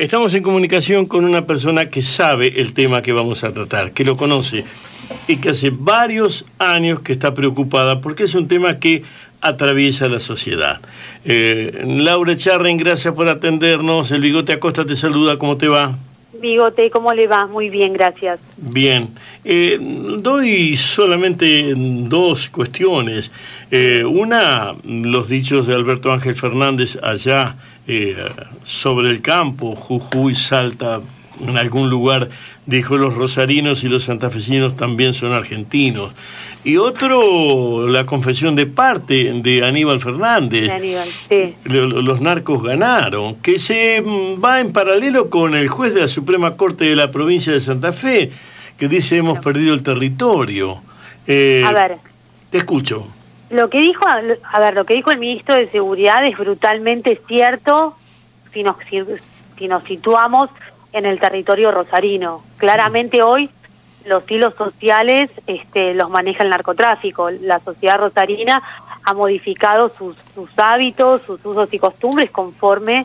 estamos en comunicación con una persona que sabe el tema que vamos a tratar, que lo conoce y que hace varios años que está preocupada porque es un tema que atraviesa la sociedad. Eh, Laura Charren, gracias por atendernos. El Bigote Acosta te saluda, ¿cómo te va? Bigote, ¿cómo le va? Muy bien, gracias. Bien. Eh, doy solamente dos cuestiones. Eh, una, los dichos de Alberto Ángel Fernández allá sobre el campo, Jujuy, Salta, en algún lugar dijo los rosarinos y los santafesinos también son argentinos. Y otro, la confesión de parte de Aníbal Fernández. De Aníbal, sí. Los narcos ganaron, que se mm, va en paralelo con el juez de la Suprema Corte de la provincia de Santa Fe, que dice hemos perdido el territorio. Eh, a ver. Te escucho. Lo que dijo, a ver, lo que dijo el ministro de Seguridad es brutalmente cierto si nos, si nos situamos en el territorio rosarino. Claramente hoy los hilos sociales este, los maneja el narcotráfico. La sociedad rosarina ha modificado sus, sus hábitos, sus usos y costumbres conforme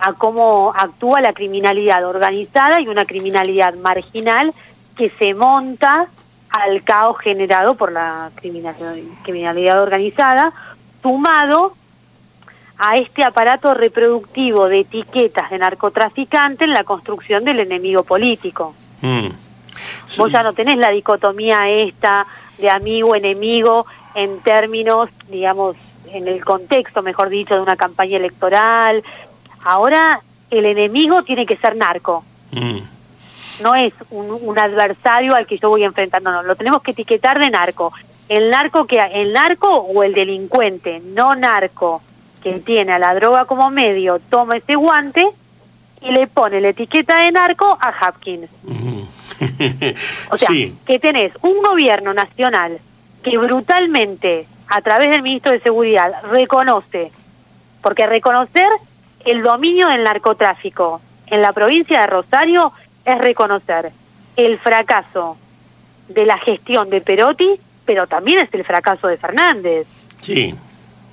a cómo actúa la criminalidad organizada y una criminalidad marginal que se monta al caos generado por la criminalidad, organizada, sumado a este aparato reproductivo de etiquetas de narcotraficante en la construcción del enemigo político. Mm. Vos ya no tenés la dicotomía esta de amigo-enemigo en términos, digamos, en el contexto, mejor dicho, de una campaña electoral. Ahora el enemigo tiene que ser narco. Mm. No es un, un, adversario al que yo voy enfrentando, no, lo tenemos que etiquetar de narco. El narco que el narco o el delincuente, no narco que tiene a la droga como medio toma ese guante y le pone la etiqueta de narco a Hopkins. o sea, que tenés un gobierno nacional que brutalmente, a través del ministro de Seguridad, reconoce, porque reconocer el dominio del narcotráfico en la provincia de Rosario es reconocer el fracaso de la gestión de Perotti, pero también es el fracaso de Fernández. Sí.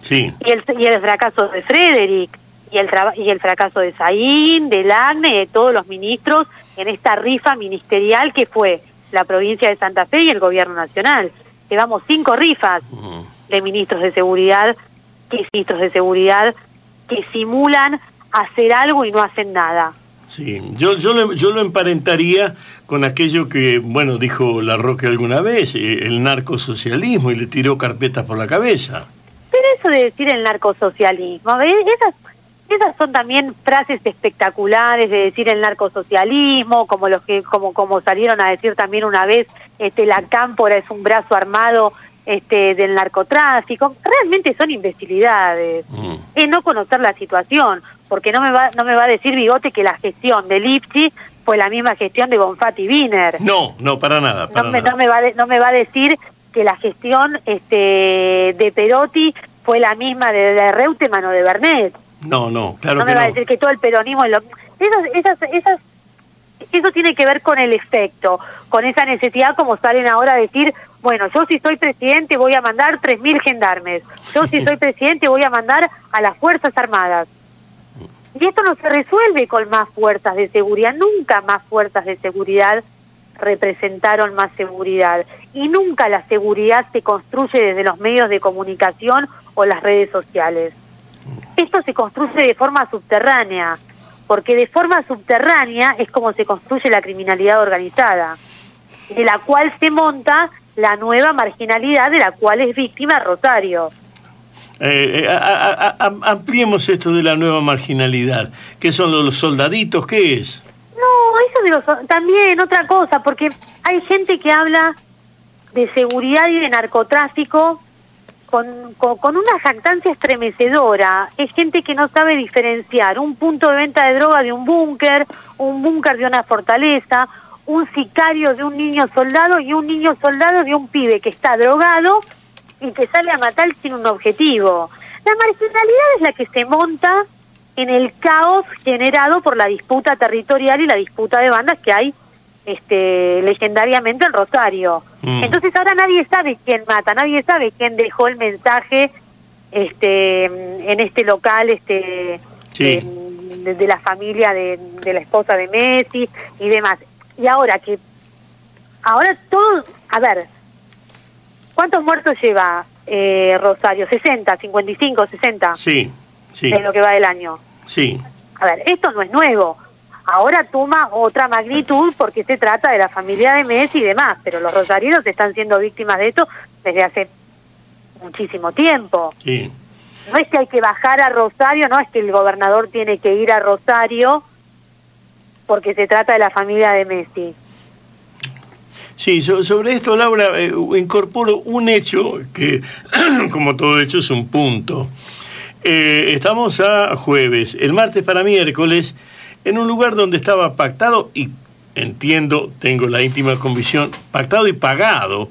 Sí. Y el, y el fracaso de Frederick, y el, y el fracaso de Saín, de Lagne, de todos los ministros en esta rifa ministerial que fue la provincia de Santa Fe y el gobierno nacional. Llevamos cinco rifas de ministros de seguridad, que ministros de seguridad que simulan hacer algo y no hacen nada. Sí, yo, yo, lo, yo lo emparentaría con aquello que, bueno, dijo La Roque alguna vez, eh, el narcosocialismo, y le tiró carpetas por la cabeza eso de decir el narcosocialismo, esas, esas son también frases espectaculares de decir el narcosocialismo, como los que, como, como salieron a decir también una vez, este, la cámpora es un brazo armado este, del narcotráfico. Realmente son imbecilidades. Mm. Es no conocer la situación, porque no me va, no me va a decir Bigote que la gestión de Lipsi fue la misma gestión de Bonfatti Wiener. No, no, para nada. no, Me, no, me va no me va a decir que la gestión este, de Perotti fue la misma de, de Reutemann o de Bernet. No, no, claro no me va a decir que todo el peronismo es lo... Esas, esas, eso tiene que ver con el efecto, con esa necesidad como salen ahora a decir, bueno, yo si soy presidente voy a mandar 3.000 gendarmes, yo si soy presidente voy a mandar a las Fuerzas Armadas. Y esto no se resuelve con más fuerzas de seguridad, nunca más fuerzas de seguridad representaron más seguridad. Y nunca la seguridad se construye desde los medios de comunicación o las redes sociales. Esto se construye de forma subterránea, porque de forma subterránea es como se construye la criminalidad organizada, de la cual se monta la nueva marginalidad de la cual es víctima Rosario. Eh, eh ampliemos esto de la nueva marginalidad. ¿Qué son los soldaditos? ¿Qué es? No, eso también otra cosa, porque hay gente que habla de seguridad y de narcotráfico con, con, una jactancia estremecedora. Es gente que no sabe diferenciar un punto de venta de droga de un búnker, un búnker de una fortaleza, un sicario de un niño soldado y un niño soldado de un pibe que está drogado y que sale a matar sin un objetivo. La marginalidad es la que se monta en el caos generado por la disputa territorial y la disputa de bandas que hay este legendariamente en Rosario. Mm. Entonces ahora nadie sabe quién mata, nadie sabe quién dejó el mensaje este en este local este de, la familia de, de, la esposa de Messi y demás. Y ahora que, ahora todo, a ver, ¿cuántos muertos lleva eh, Rosario? ¿60, 55, 60? Sí, sí. En lo que va del año. Sí. A ver, esto no es nuevo. Ahora toma otra magnitud porque se trata de la familia de Messi y demás, pero los rosarinos están siendo víctimas de esto desde hace muchísimo tiempo. Sí. No es que hay que bajar a Rosario, no es que el gobernador tiene que ir a Rosario porque se trata de la familia de Messi. Sí, sobre esto, Laura, eh, incorporo un hecho que, como todo hecho, es un punto. Eh, estamos a jueves. El martes para miércoles en un lugar donde estaba pactado y entiendo, tengo la íntima convicción, pactado y pagado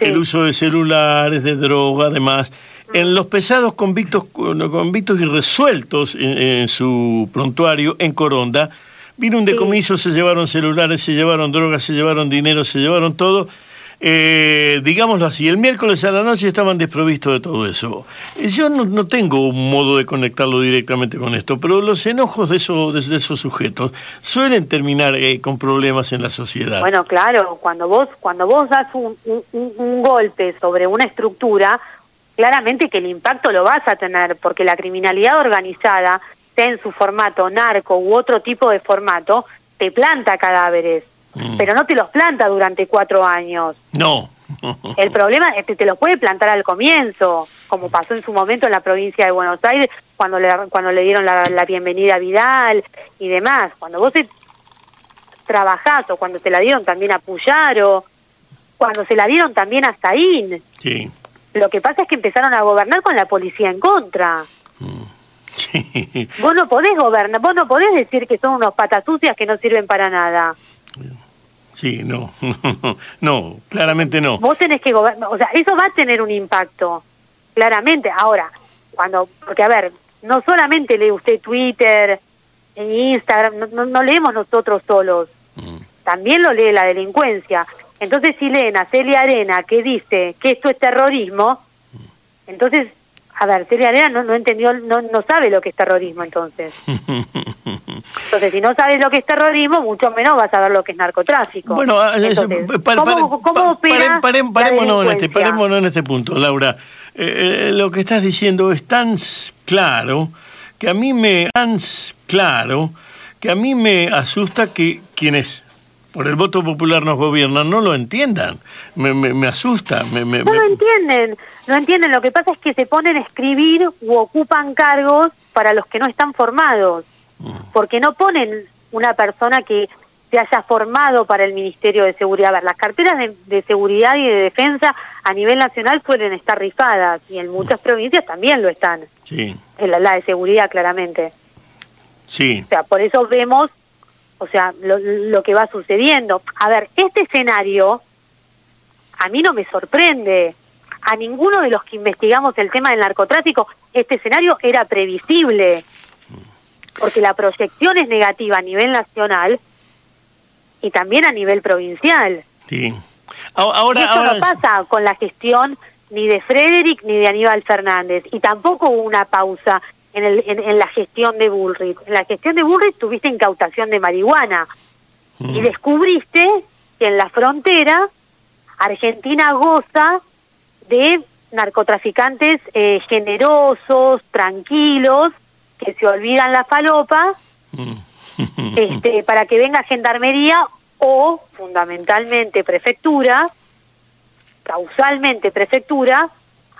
el uso de celulares, de droga, además. En los pesados convictos, convictos y resueltos en, su prontuario en Coronda, vino un decomiso, se llevaron celulares, se llevaron drogas, se llevaron dinero, se llevaron todo eh, digámoslo así, el miércoles a la noche estaban desprovistos de todo eso. Yo no, tengo un modo de conectarlo directamente con esto, pero los enojos de, eso, de, esos sujetos suelen terminar eh, con problemas en la sociedad. Bueno, claro, cuando vos, cuando vos das un, un golpe sobre una estructura, claramente que el impacto lo vas a tener, porque la criminalidad organizada, sea en su formato narco u otro tipo de formato, te planta cadáveres Mm. pero no te los planta durante cuatro años. No. El problema es que te los puede plantar al comienzo, como pasó en su momento en la provincia de Buenos Aires, cuando le, cuando le dieron la, bienvenida a Vidal y demás. Cuando vos trabajás o cuando se la dieron también a Puyaro, cuando se la dieron también a Saín. Sí. Lo que pasa es que empezaron a gobernar con la policía en contra. Mm. Vos no podés gobernar, vos no podés decir que son unos patas sucias que no sirven para nada. Sí, no, no, claramente no. Vos tenés que gobernar, o sea, eso va a tener un impacto, claramente. Ahora, cuando, porque a ver, no solamente lee usted Twitter, Instagram, no, leemos nosotros solos, mm. también lo lee la delincuencia. Entonces, si leen a Celia Arena que dice que esto es terrorismo, mm. entonces a ver, Celia Arena no, no entendió, no, no sabe lo que es terrorismo entonces. Entonces, si no sabes lo que es terrorismo, mucho menos vas a ver lo que es narcotráfico. Bueno, parémonos, en este, parémonos en este punto, Laura. Eh, eh, lo que estás diciendo es tan claro que a mí me tan claro que a mí me asusta que quienes por el voto popular nos gobiernan no lo entiendan. Me, me, asusta. Me, no lo entienden, no entienden. Lo que pasa es que se ponen a escribir u ocupan cargos para los que no están formados. Porque no ponen una persona que se haya formado para el Ministerio de Seguridad. A ver, las carteras de, seguridad y de defensa a nivel nacional suelen estar rifadas y en muchas mm. provincias también lo están. Sí. En la, la de seguridad, claramente. Sí. O sea, por eso vemos o sea, lo, que va sucediendo. A ver, este escenario a mí no me sorprende. A ninguno de los que investigamos el tema del narcotráfico, este escenario era previsible, porque la proyección es negativa a nivel nacional y también a nivel provincial. Sí. Ahora, y esto no pasa con la gestión ni de Frederick ni de Aníbal Fernández, y tampoco hubo una pausa en, el, en, la gestión de Bullrich. En la gestión de Bullrich tuviste incautación de marihuana y mm. descubriste que en la frontera Argentina goza de narcotraficantes eh, generosos, tranquilos, que se olvidan la falopa mm. este, para que venga gendarmería o fundamentalmente prefectura, causalmente prefectura,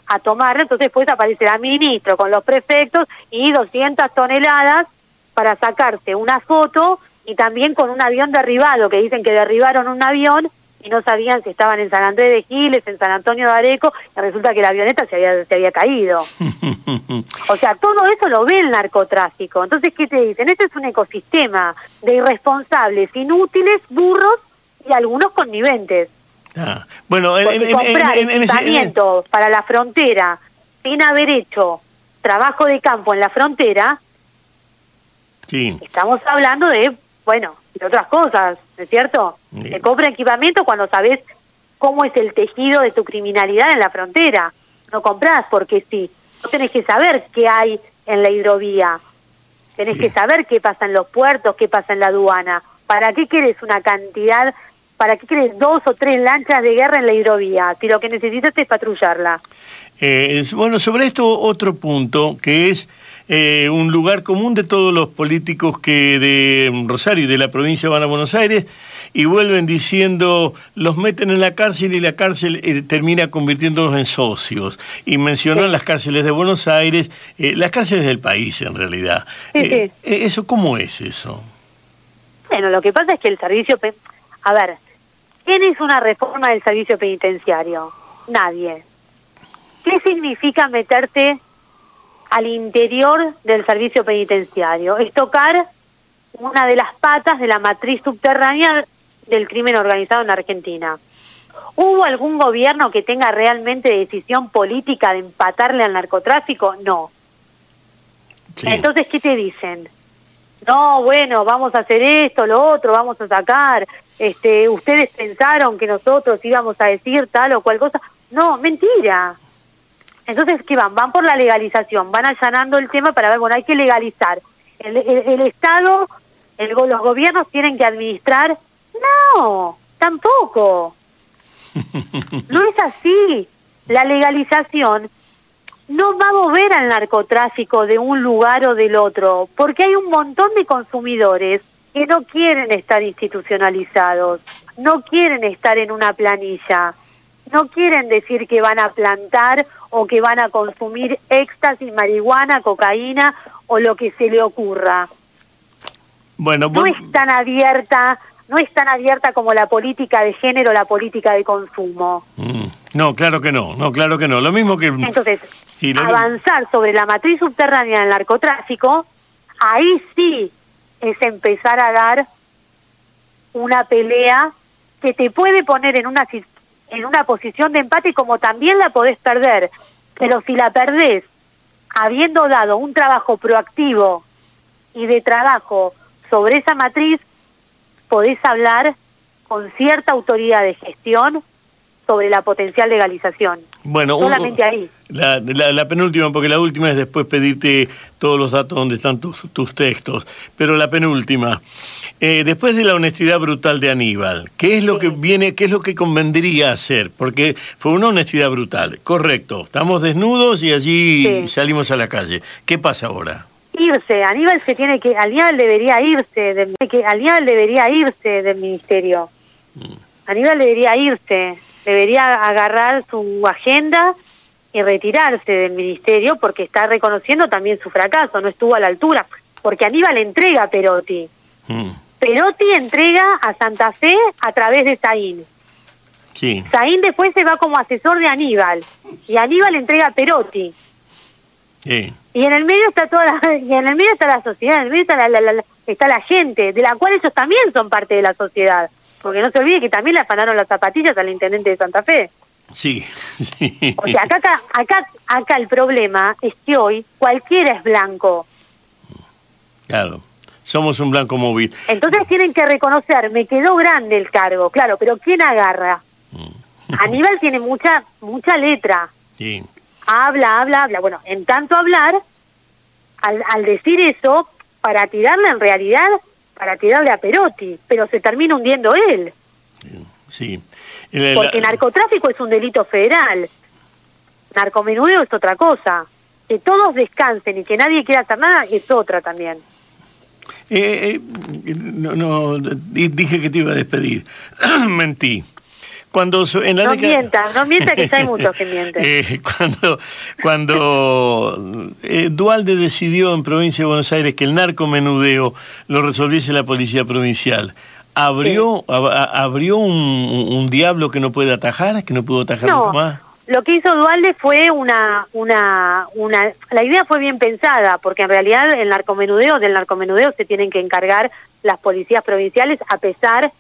a tomar, entonces después aparecerá ministro con los prefectos y 200 toneladas para sacarte una foto y también con un avión derribado, que dicen que derribaron un avión y no sabían si estaban en San Andrés de Giles, en San Antonio de Areco, y resulta que la avioneta se había, se había caído. o sea, todo eso lo ve el narcotráfico. Entonces, ¿qué te dicen? Este es un ecosistema de irresponsables, inútiles, burros y algunos conniventes. Ah, bueno, en, comprar equipamiento para la frontera sin haber hecho trabajo de campo en la frontera, sí. estamos hablando de, bueno, de otras cosas, ¿no es cierto? Te compra equipamiento cuando sabes cómo es el tejido de tu criminalidad en la frontera. No compras porque sí. No tenés que saber qué hay en la hidrovía. tenés que saber qué pasa en los puertos, qué pasa en la aduana. ¿Para qué quieres una cantidad, para qué quieres dos o tres lanchas de guerra en la hidrovía si lo que necesitas es patrullarla? Eh, bueno, sobre esto otro punto, que es eh, un lugar común de todos los políticos que de Rosario y de la provincia van a Buenos Aires y vuelven diciendo, los meten en la cárcel y la cárcel eh, termina convirtiéndolos en socios. Y mencionan las cárceles de Buenos Aires, eh, las cárceles del país en realidad. ¿Eso cómo es eso? Bueno, lo que pasa es que el servicio... A ver, ¿quién hizo una reforma del servicio penitenciario? Nadie. ¿Qué significa meterte al interior del servicio penitenciario? Es tocar una de las patas de la matriz subterránea del crimen organizado en Argentina. ¿Hubo algún gobierno que tenga realmente decisión política de empatarle al narcotráfico? No. Entonces, ¿qué te dicen? No, bueno, vamos a hacer esto, lo otro, vamos a sacar. Este, ustedes pensaron que nosotros íbamos a decir tal o cual cosa. No, mentira. Entonces, ¿qué van? Van por la legalización, van allanando el tema para ver, bueno, hay que legalizar. El, el Estado, el, los gobiernos tienen que administrar no, tampoco. No es así. La legalización no va a mover al narcotráfico de un lugar o del otro, porque hay un montón de consumidores que no quieren estar institucionalizados, no quieren estar en una planilla, no quieren decir que van a plantar o que van a consumir éxtasis, marihuana, cocaína o lo que se le ocurra. Bueno, no es tan abierta no es tan abierta como la política de género, la política de consumo. Mm. No, claro que no, no, claro que no. Lo mismo que... Entonces, avanzar sobre la matriz subterránea del narcotráfico, ahí sí es empezar a dar una pelea que te puede poner en una, en una posición de empate como también la podés perder. Pero si la perdés habiendo dado un trabajo proactivo y de trabajo sobre esa matriz, podés hablar con cierta autoridad de gestión sobre la potencial legalización. Bueno, solamente ahí. La, la, penúltima, porque la última es después pedirte todos los datos donde están tus, tus textos. Pero la penúltima, eh, después de la honestidad brutal de Aníbal, ¿qué es lo que viene, qué es lo que convendría hacer? Porque fue una honestidad brutal, correcto. Estamos desnudos y allí salimos a la calle. ¿Qué pasa ahora? irse, Aníbal se tiene que, Aníbal debería irse, de, que Aníbal debería irse del ministerio. Mm. Aníbal debería irse, debería agarrar su agenda y retirarse del ministerio porque está reconociendo también su fracaso, no estuvo a la altura, porque Aníbal entrega a Perotti. Mm. Perotti entrega a Santa Fe a través de Saín. Sí. Saín después se va como asesor de Aníbal y Aníbal entrega a Perotti. Sí. Y en el medio está toda la, y en el medio está la sociedad, en el medio está la, está la gente, de la cual ellos también son parte de la sociedad. Porque no se olvide que también le afanaron las zapatillas al intendente de Santa Fe. Sí, sí. O sea, acá, acá, acá el problema es que hoy cualquiera es blanco. Claro, somos un blanco móvil. Entonces tienen que reconocer, me quedó grande el cargo, claro, pero ¿quién agarra? Mm. Aníbal tiene mucha, mucha letra. Sí habla, habla, habla. Bueno, en tanto hablar, al, al decir eso, para tirarle en realidad, para tirarle a Perotti, pero se termina hundiendo él. Sí. Porque narcotráfico es un delito federal. Narcomenudeo es otra cosa. Que todos descansen y que nadie quiera hacer nada es otra también. Eh, eh, no, no, dije que te iba a despedir. Mentí. Cuando en la no mienta, no mienta que hay muchos que mienten. Eh, cuando cuando eh, Dualde decidió en Provincia de Buenos Aires que el narcomenudeo lo resolviese la policía provincial, ¿abrió abrió un, diablo que no puede atajar, que no pudo atajar no, más? Lo que hizo Dualde fue una, una, una... La idea fue bien pensada, porque en realidad el narcomenudeo, del narcomenudeo se tienen que encargar las policías provinciales, a pesar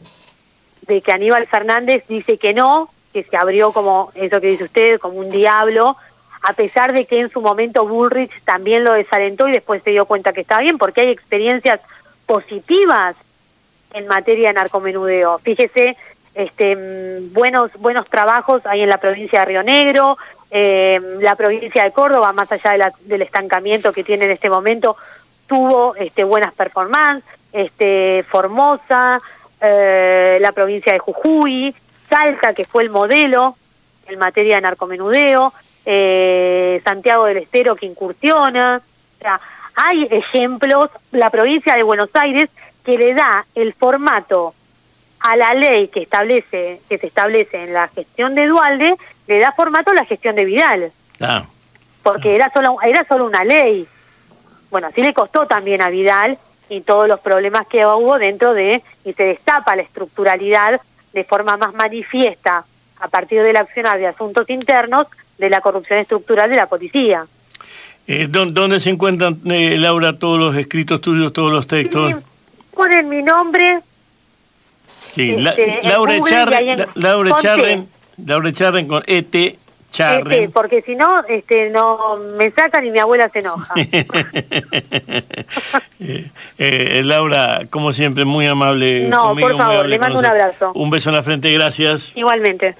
de que Aníbal Fernández dice que no, que se abrió como eso que dice usted, como un diablo, a pesar de que en su momento Bullrich también lo desalentó y después se dio cuenta que estaba bien, porque hay experiencias positivas en materia de narcomenudeo. Fíjese, este, buenos, buenos trabajos hay en la provincia de Río Negro, eh, la provincia de Córdoba, más allá del estancamiento que tiene en este momento, tuvo este, buenas performances, este, Formosa, eh, la provincia de Jujuy, Salta, que fue el modelo en materia de narcomenudeo, eh, Santiago del Estero que incursiona, o sea, hay ejemplos, la provincia de Buenos Aires que le da el formato a la ley que establece que se establece en la gestión de Dualde, le da formato a la gestión de Vidal. Ah. Porque era solo era solo una ley. Bueno, así le costó también a Vidal y todos los problemas que hubo dentro de y se destapa la estructuralidad de forma más manifiesta a partir del accionar de asuntos internos de la corrupción estructural de la policía. Eh, ¿Dónde se encuentran, eh, Laura, todos los escritos tuyos, todos los textos? ponen mi nombre. Sí, este, Laura, Charren, Laura, Charren, Laura Charren con ET Charren. Este, porque si no, este, no me sacan y mi abuela se enoja. Eh, eh, Laura, como siempre, muy amable. No, por favor, le mando un abrazo. Un beso en la frente, gracias. Igualmente.